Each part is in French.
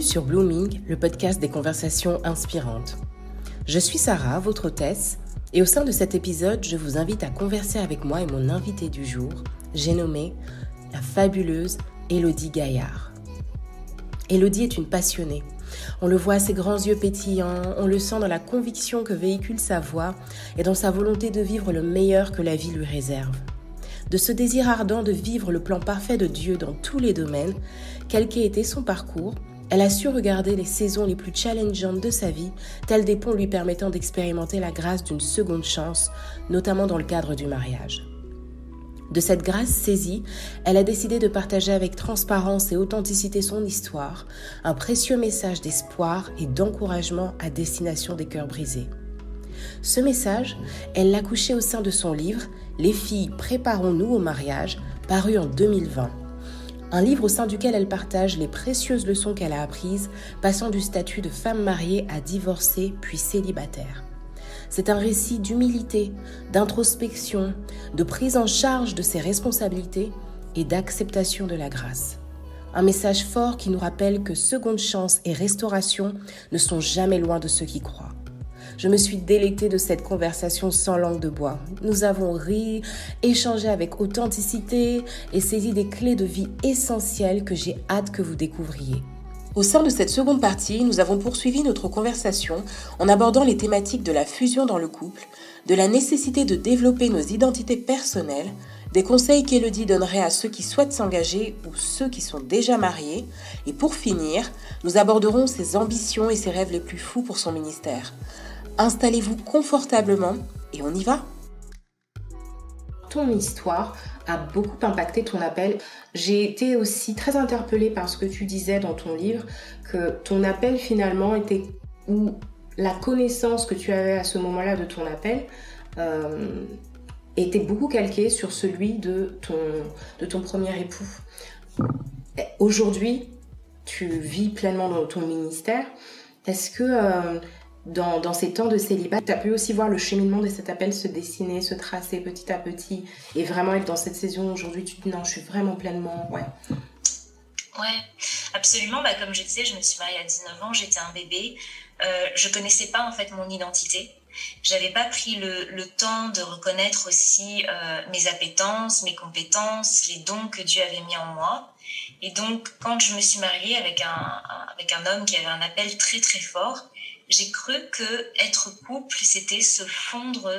Sur Blooming, le podcast des conversations inspirantes. Je suis Sarah, votre hôtesse, et au sein de cet épisode, je vous invite à converser avec moi et mon invité du jour, j'ai nommé la fabuleuse Élodie Gaillard. Élodie est une passionnée. On le voit à ses grands yeux pétillants, on le sent dans la conviction que véhicule sa voix et dans sa volonté de vivre le meilleur que la vie lui réserve. De ce désir ardent de vivre le plan parfait de Dieu dans tous les domaines, quel qu'ait été son parcours, elle a su regarder les saisons les plus challengeantes de sa vie, telles des ponts lui permettant d'expérimenter la grâce d'une seconde chance, notamment dans le cadre du mariage. De cette grâce saisie, elle a décidé de partager avec transparence et authenticité son histoire, un précieux message d'espoir et d'encouragement à destination des cœurs brisés. Ce message, elle l'a couché au sein de son livre Les filles, préparons-nous au mariage, paru en 2020 un livre au sein duquel elle partage les précieuses leçons qu'elle a apprises, passant du statut de femme mariée à divorcée puis célibataire. C'est un récit d'humilité, d'introspection, de prise en charge de ses responsabilités et d'acceptation de la grâce. Un message fort qui nous rappelle que seconde chance et restauration ne sont jamais loin de ceux qui croient. Je me suis délectée de cette conversation sans langue de bois. Nous avons ri, échangé avec authenticité et saisi des clés de vie essentielles que j'ai hâte que vous découvriez. Au sein de cette seconde partie, nous avons poursuivi notre conversation en abordant les thématiques de la fusion dans le couple, de la nécessité de développer nos identités personnelles, des conseils qu'Elodie donnerait à ceux qui souhaitent s'engager ou ceux qui sont déjà mariés, et pour finir, nous aborderons ses ambitions et ses rêves les plus fous pour son ministère. Installez-vous confortablement et on y va. Ton histoire a beaucoup impacté ton appel. J'ai été aussi très interpellée par ce que tu disais dans ton livre, que ton appel finalement était, ou la connaissance que tu avais à ce moment-là de ton appel, euh, était beaucoup calquée sur celui de ton, de ton premier époux. Aujourd'hui, tu vis pleinement dans ton ministère. Est-ce que euh, dans, ces temps de célibat, tu as pu aussi voir le cheminement de cet appel se dessiner, se tracer petit à petit et vraiment être dans cette saison aujourd'hui, tu te dis non, je suis vraiment pleinement, ouais. Ouais, absolument. Bah, comme je disais, je me suis mariée à 19 ans, j'étais un bébé. Euh, je connaissais pas en fait mon identité. J'avais pas pris le, temps de reconnaître aussi euh, mes appétences, mes compétences, les dons que Dieu avait mis en moi. Et donc, quand je me suis mariée avec avec un homme qui avait un appel très très fort, j'ai cru que être couple, c'était se fondre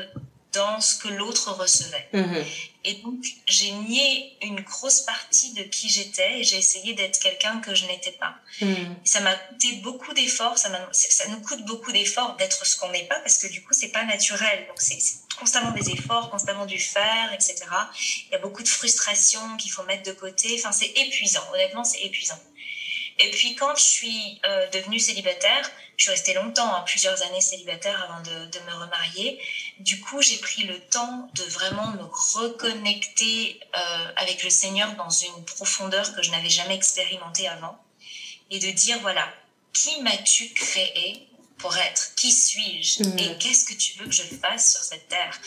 dans ce que l'autre recevait. Mhm. Et donc, j'ai nié une grosse partie de qui j'étais et j'ai essayé d'être quelqu'un que je n'étais pas. Mhm. Ça m'a coûté beaucoup d'efforts, ça, ça, nous coûte beaucoup d'efforts d'être ce qu'on n'est pas parce que du coup, c'est pas naturel. Donc, c'est constamment des efforts, constamment du faire, etc. Il y a beaucoup de frustration qu'il faut mettre de côté. Enfin, c'est épuisant. Honnêtement, c'est épuisant. Et puis quand je suis euh, devenue célibataire, je suis restée longtemps, hein, plusieurs années célibataire avant de, de me remarier. Du coup, j'ai pris le temps de vraiment me reconnecter euh, avec le Seigneur dans une profondeur que je n'avais jamais expérimentée avant. Et de dire, voilà, qui m'as-tu créé pour être? Qui suis-je? Mmh. Et qu'est-ce que tu veux que je fasse sur cette terre?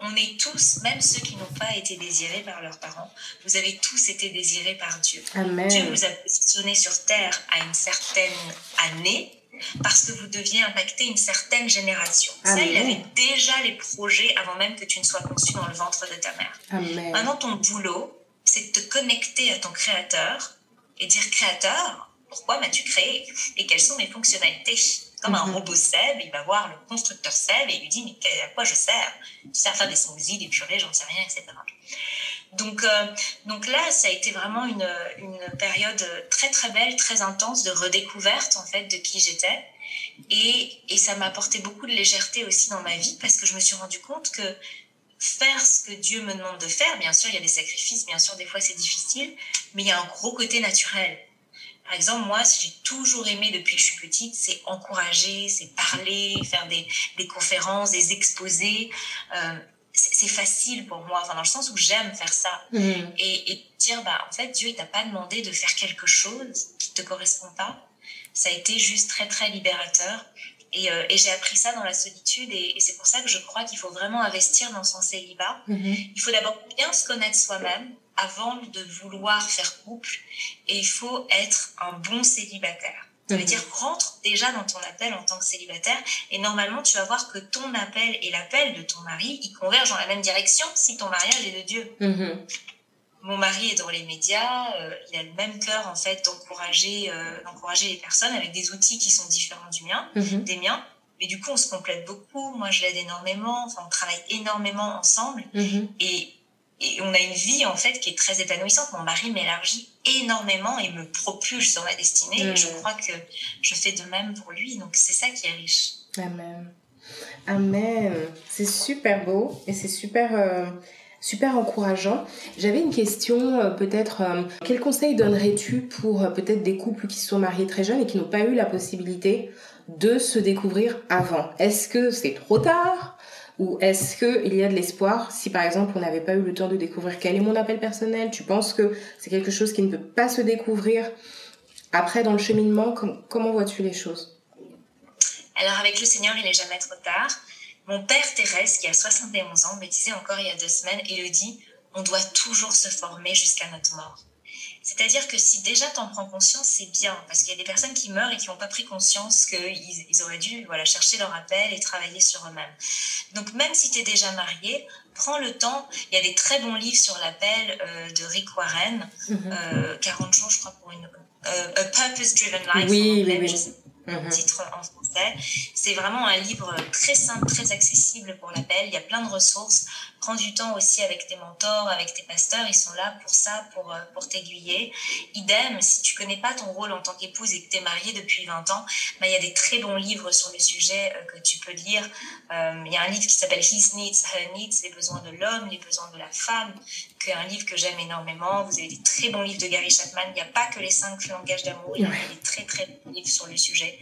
On est tous, même ceux qui n'ont pas été désirés par leurs parents, vous avez tous été désirés par Dieu. Dieu vous a positionné sur terre à une certaine année parce que vous deviez impacter une certaine génération. Ça, il avait déjà les projets avant même que tu ne sois conçu dans le ventre de ta mère. Maintenant, ton boulot, c'est de te connecter à ton créateur et dire créateur, pourquoi m'as-tu créé? Et quelles sont mes fonctionnalités? Comme un mhm. robot Seb, il va voir le constructeur Seb et il lui dit Mais à quoi je sers? Tu sers à faire des smoothies, des purées, j'en sais rien, etc. Donc, euh, donc là, ça a été vraiment une, une, période très très belle, très intense de redécouverte en fait de qui j'étais. Et, et ça m'a apporté beaucoup de légèreté aussi dans ma vie parce que je me suis rendu compte que faire ce que Dieu me demande de faire, bien sûr, il y a des sacrifices, bien sûr, des fois c'est difficile, mais il y a un gros côté naturel. Par exemple, moi, ce que j'ai toujours aimé depuis que je suis petite, c'est encourager, c'est parler, faire des, des, conférences, des exposés. Euh, c'est facile pour moi, enfin, dans le sens où j'aime faire ça. Mm. Et, et, dire, bah, en fait, Dieu, il t'a pas demandé de faire quelque chose qui te correspond pas. Ça a été juste très, très libérateur. Et, euh, et j'ai appris ça dans la solitude. Et, et c'est pour ça que je crois qu'il faut vraiment investir dans son célibat. Mm-hmm. Il faut d'abord bien se connaître soi-même avant de vouloir faire couple et il faut être un bon célibataire. Ça veut mhm. dire rentre déjà dans ton appel en tant que célibataire et normalement tu vas voir que ton appel et l'appel de ton mari, ils convergent dans la même direction si ton mariage est de Dieu. Mhm. Mon mari est dans les médias, euh, il a le même cœur en fait d'encourager euh, d'encourager les personnes avec des outils qui sont différents du mien, mhm. des miens. Mais du coup, on se complète beaucoup. Moi, je l'aide énormément. Enfin, on travaille énormément ensemble. Et et on a une vie en fait qui est très épanouissante. Mon mari m'élargit énormément et me propulse dans ma destinée. Et je mm. crois que je fais de même pour lui. Donc c'est ça qui est riche. Amen. Amen. C'est super beau et c'est super. Euh, super encourageant. J'avais une question, euh, peut-être, euh, quel conseil donnerais-tu pour peut-être des couples qui sont mariés très jeunes et qui n'ont pas eu la possibilité de se découvrir avant? Est-ce que c'est trop tard? Ou est-ce qu'il y a de l'espoir si par exemple on n'avait pas eu le temps de découvrir quel est mon appel personnel? Tu penses que c'est quelque chose qui ne peut pas se découvrir après dans le cheminement? Comment vois-tu les choses? Alors avec le Seigneur, il n'est jamais trop tard. Mon père Thérèse, qui a 71 ans, me disait encore il y a deux semaines, et le dit, on doit toujours se former jusqu'à notre mort. C'est-à-dire que si déjà tu en prends conscience, c'est bien, parce qu'il y a des personnes qui meurent et qui n'ont pas pris conscience qu'ils ils auraient dû voilà, chercher leur appel et travailler sur eux-mêmes. Donc même si tu es déjà marié, prends le temps. Il y a des très bons livres sur l'appel euh, de Rick Warren, 40 mhm. euh, jours, je crois, pour une... Euh, A Purpose Driven Life. Oui, oui, oui. Mhm. titre en C'est vraiment un livre très simple, très accessible pour l'appel. Il y a plein de ressources. Prends du temps aussi avec tes mentors, avec tes pasteurs. Ils sont là pour ça, pour, euh, pour t'aiguiller. Idem, si tu connais pas ton rôle en tant qu'épouse et que tu es mariée depuis 20 ans, bah, il y a des très bons livres sur le sujet euh, que tu peux lire. Euh, il y a un livre qui s'appelle His Needs, Her Needs, les besoins de l'homme, les besoins de la femme, qui est un livre que j'aime énormément. Vous avez des très bons livres de Gary Chapman. Il n'y a pas que les cinq langages d'amour, il y a des très très bons livres sur le sujet.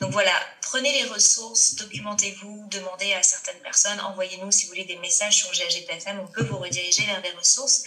Donc voilà, prenez les ressources, documentez-vous, demandez à certaines personnes, envoyez-nous si vous voulez des messages sur GHGPFM, on peut vous rediriger vers des ressources,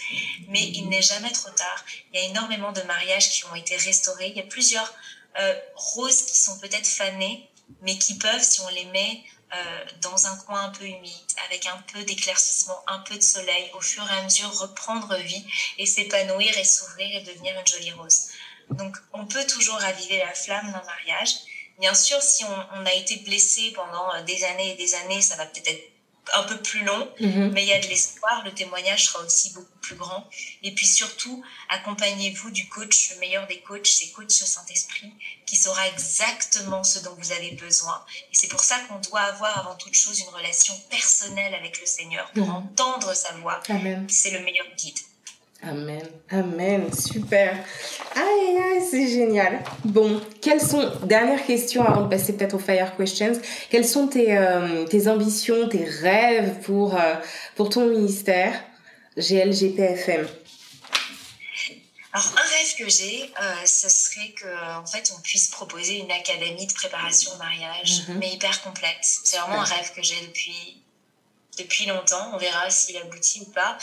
mais il n'est jamais trop tard. Il y a énormément de mariages qui ont été restaurés. Il y a plusieurs euh, roses qui sont peut-être fanées, mais qui peuvent, si on les met euh, dans un coin un peu humide, avec un peu d'éclaircissement, un peu de soleil, au fur et à mesure reprendre vie et s'épanouir et s'ouvrir et devenir une jolie rose. Donc on peut toujours raviver la flamme d'un mariage. Bien sûr, si on, on, a été blessé pendant euh, des années et des années, ça va peut-être être un peu plus long, mhm. mais il y a de l'espoir. Le témoignage sera aussi beaucoup plus grand. Et puis surtout, accompagnez-vous du coach, le meilleur des coachs, c'est coach Saint-Esprit, qui saura exactement ce dont vous avez besoin. Et c'est pour ça qu'on doit avoir avant toute chose une relation personnelle avec le Seigneur pour mhm. entendre sa voix. C'est le meilleur guide. Amen, amen, super. Aïe, aïe, c'est génial. Bon, quelles sont, dernière question avant de passer peut-être aux fire questions, quelles sont tes, euh, tes ambitions, tes rêves pour, euh, pour ton ministère? GLGPFM alors un rêve que j'ai, euh, ce serait que en fait on puisse proposer une académie de préparation au mariage, mhm. mais hyper complexe. C'est vraiment un rêve que j'ai depuis depuis longtemps. On verra s'il aboutit ou pas.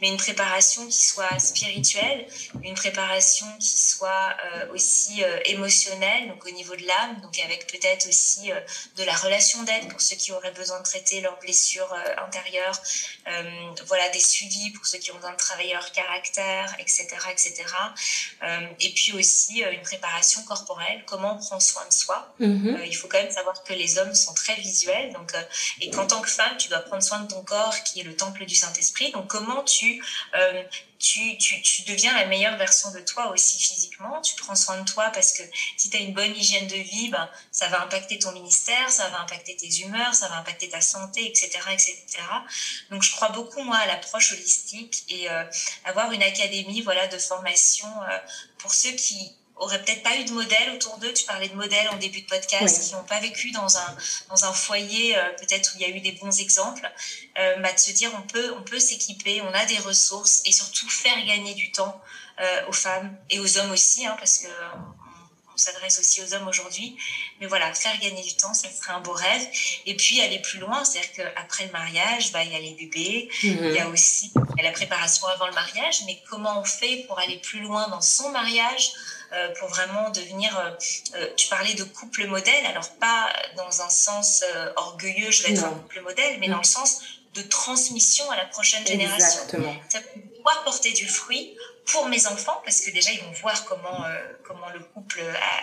Mais une préparation qui soit spirituelle, une préparation qui soit euh, aussi euh, émotionnelle, donc au niveau de l'âme, donc avec peut-être aussi euh, de la relation d'aide pour ceux qui auraient besoin de traiter leurs blessures intérieures, voilà des suivis pour ceux qui ont besoin de travailler leur caractère, etc., etc. et puis aussi une préparation corporelle, comment on prend soin de soi. Mm-hmm. il faut quand même savoir que les hommes sont très visuels, donc et qu'en tant que femme, tu dois prendre soin de ton corps qui est le temple du Saint-Esprit. Donc comment tu, euh, tu, tu, tu, deviens la meilleure version de toi aussi physiquement, tu prends soin de toi parce que si tu as une bonne hygiène de vie, ben, ça va impacter ton ministère, ça va impacter tes humeurs, ça va impacter ta santé, etc. etc. Donc je crois beaucoup moi à l'approche holistique et euh, avoir une académie voilà, de formation euh, pour ceux qui auraient peut-être pas eu de modèle autour d'eux. Tu parlais de modèles en début de podcast qui n'ont pas vécu dans un, dans un foyer euh, peut-être où il y a eu des bons exemples. Euh, bah, de se dire on peut, on peut s'équiper, on a des ressources et surtout faire gagner du temps euh, aux femmes et aux hommes aussi, hein, parce que on s'adresse aussi aux hommes aujourd'hui. Mais voilà, faire gagner du temps, ça serait un beau rêve. Et puis aller plus loin, c'est-à-dire qu'après le mariage, bah, il y a les bébés, mhm. il y a aussi la préparation avant le mariage, mais comment on fait pour aller plus loin dans son mariage euh, pour vraiment devenir. Euh, euh, tu parlais de couple modèle, alors pas dans un sens orgueilleux, je vais être un couple modèle, mais dans le sens de transmission à la prochaine génération. Exactement. Ça peut pouvoir porter du fruit pour mes enfants, parce que déjà, ils vont voir comment, euh, comment le couple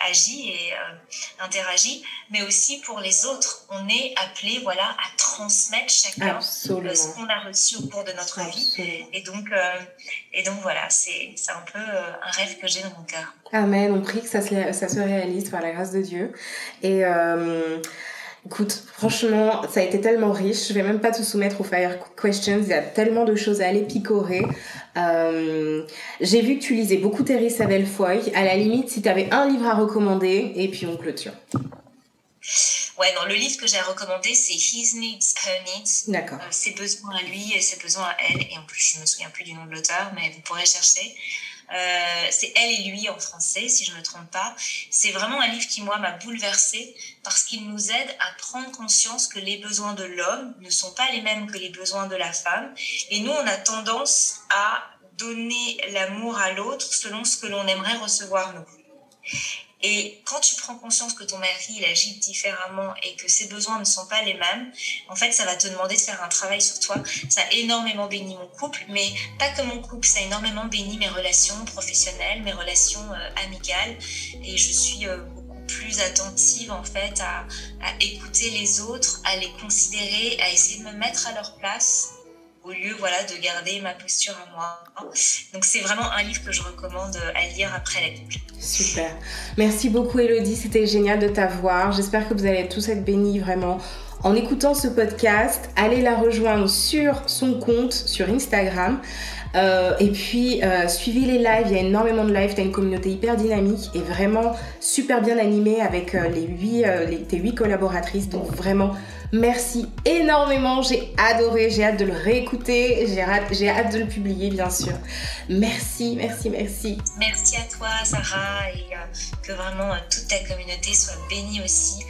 agit et euh, interagit, mais aussi pour les autres. On est appelé voilà, à transmettre chacun euh, ce qu'on a reçu au cours de notre vie. Et donc, et donc voilà, c'est un peu un rêve que j'ai dans mon cœur. Amen, on prie que ça se, ça se réalise par la grâce de Dieu. Et Écoute, franchement, ça a été tellement riche. Je vais même pas te soumettre aux fire questions. Il y a tellement de choses à aller picorer. Euh, j'ai vu que tu lisais beaucoup Terry Savelle Foy. À la limite, si tu avais un livre à recommander, et puis on clôture. Ouais, non, le livre que j'ai recommandé, c'est His Needs, Her Needs. D'accord. Euh, ses besoins à lui et ses besoins à elle. Et en plus, je me souviens plus du nom de l'auteur, mais vous pourrez chercher. Euh, c'est Elle et lui en français, si je ne me trompe pas. C'est vraiment un livre qui, moi, m'a bouleversée parce qu'il nous aide à prendre conscience que les besoins de l'homme ne sont pas les mêmes que les besoins de la femme. Et nous, on a tendance à donner l'amour à l'autre selon ce que l'on aimerait recevoir nous. Et quand tu prends conscience que ton mari il agit différemment et que ses besoins ne sont pas les mêmes, en fait, ça va te demander de faire un travail sur toi. Ça a énormément béni mon couple, mais pas que mon couple, ça a énormément béni mes relations professionnelles, mes relations euh, amicales. Et je suis euh, beaucoup plus attentive en fait à, à écouter les autres, à les considérer, à essayer de me mettre à leur place au lieu voilà, de garder ma posture à moi. Donc c'est vraiment un livre que je recommande à lire après la Bible. Super. Merci beaucoup Elodie, c'était génial de t'avoir. J'espère que vous allez tous être bénis vraiment en écoutant ce podcast. Allez la rejoindre sur son compte sur Instagram. Euh, et puis, euh, suivez les lives, il y a énormément de lives, tu as une communauté hyper dynamique et vraiment super bien animée avec euh, les tes huit collaboratrices. Donc vraiment, Merci énormément, j'ai adoré, j'ai hâte de le réécouter, j'ai hâte, j'ai hâte de le publier bien sûr. Merci, merci, merci. Merci à toi Sarah et euh, que vraiment euh, toute ta communauté soit bénie aussi.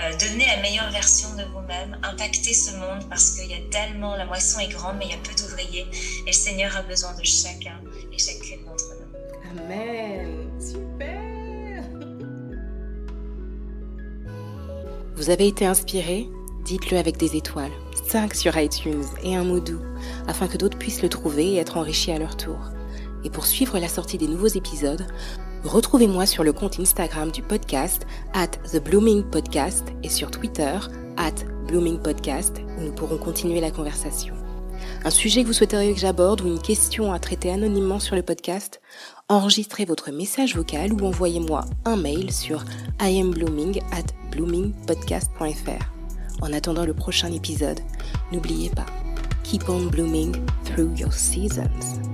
Euh, devenez la meilleure version de vous-même, impactez ce monde parce qu'il y a tellement, la moisson est grande mais il y a peu d'ouvriers et le Seigneur a besoin de chacun et chacune d'entre nous. Amen. Super. Vous avez été inspiré dites-le avec des étoiles, 5 sur iTunes et un mot doux, afin que d'autres puissent le trouver et être enrichis à leur tour. Et pour suivre la sortie des nouveaux épisodes, retrouvez-moi sur le compte Instagram du podcast, at The Blooming Podcast, et sur Twitter, at Blooming Podcast, où nous pourrons continuer la conversation. Un sujet que vous souhaiteriez que j'aborde ou une question à traiter anonymement sur le podcast, enregistrez votre message vocal ou envoyez-moi un mail sur iamblooming at bloomingpodcast.fr. En attendant le prochain épisode, n'oubliez pas, keep on blooming through your seasons.